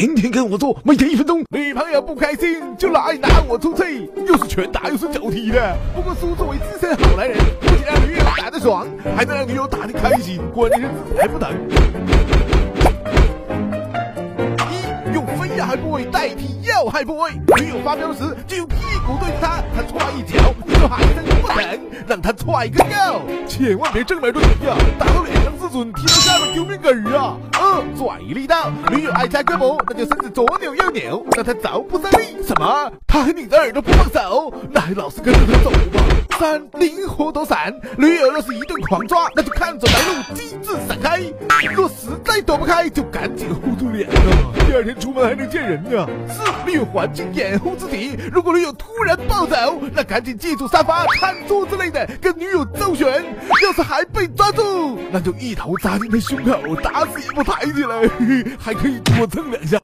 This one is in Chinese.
天天跟我做，每天一分钟。女朋友不开心就来拿我出气，又是拳打又是脚踢的。不过苏作为资深好男人，不仅让女友打得爽，还能让女友打得开心，关键是还不疼。一用飞亚海 boy 代替要害 boy，女友发飙时就用屁股对着他，他踹一脚，你就喊一声不疼，让他踹个够。千万别正面对敌呀，打到脸上自尊，踢到下面丢命根儿啊！二拽力道，女友爱掐胳膊，那就身子左扭右扭，让他着不上力。什么？他还拧着耳朵不放手，那还老实跟着他走吗。三灵活躲闪，女友若是一顿狂抓，那就看准来路，机智闪开。若实在。躲不开，就赶紧护住脸啊，第二天出门还能见人呢。四利用环境掩护自己，如果女友突然暴走，那赶紧借助沙发、餐桌之类的跟女友周旋。要是还被抓住，那就一头扎进他胸口，打死也不抬起来，还可以多蹭两下。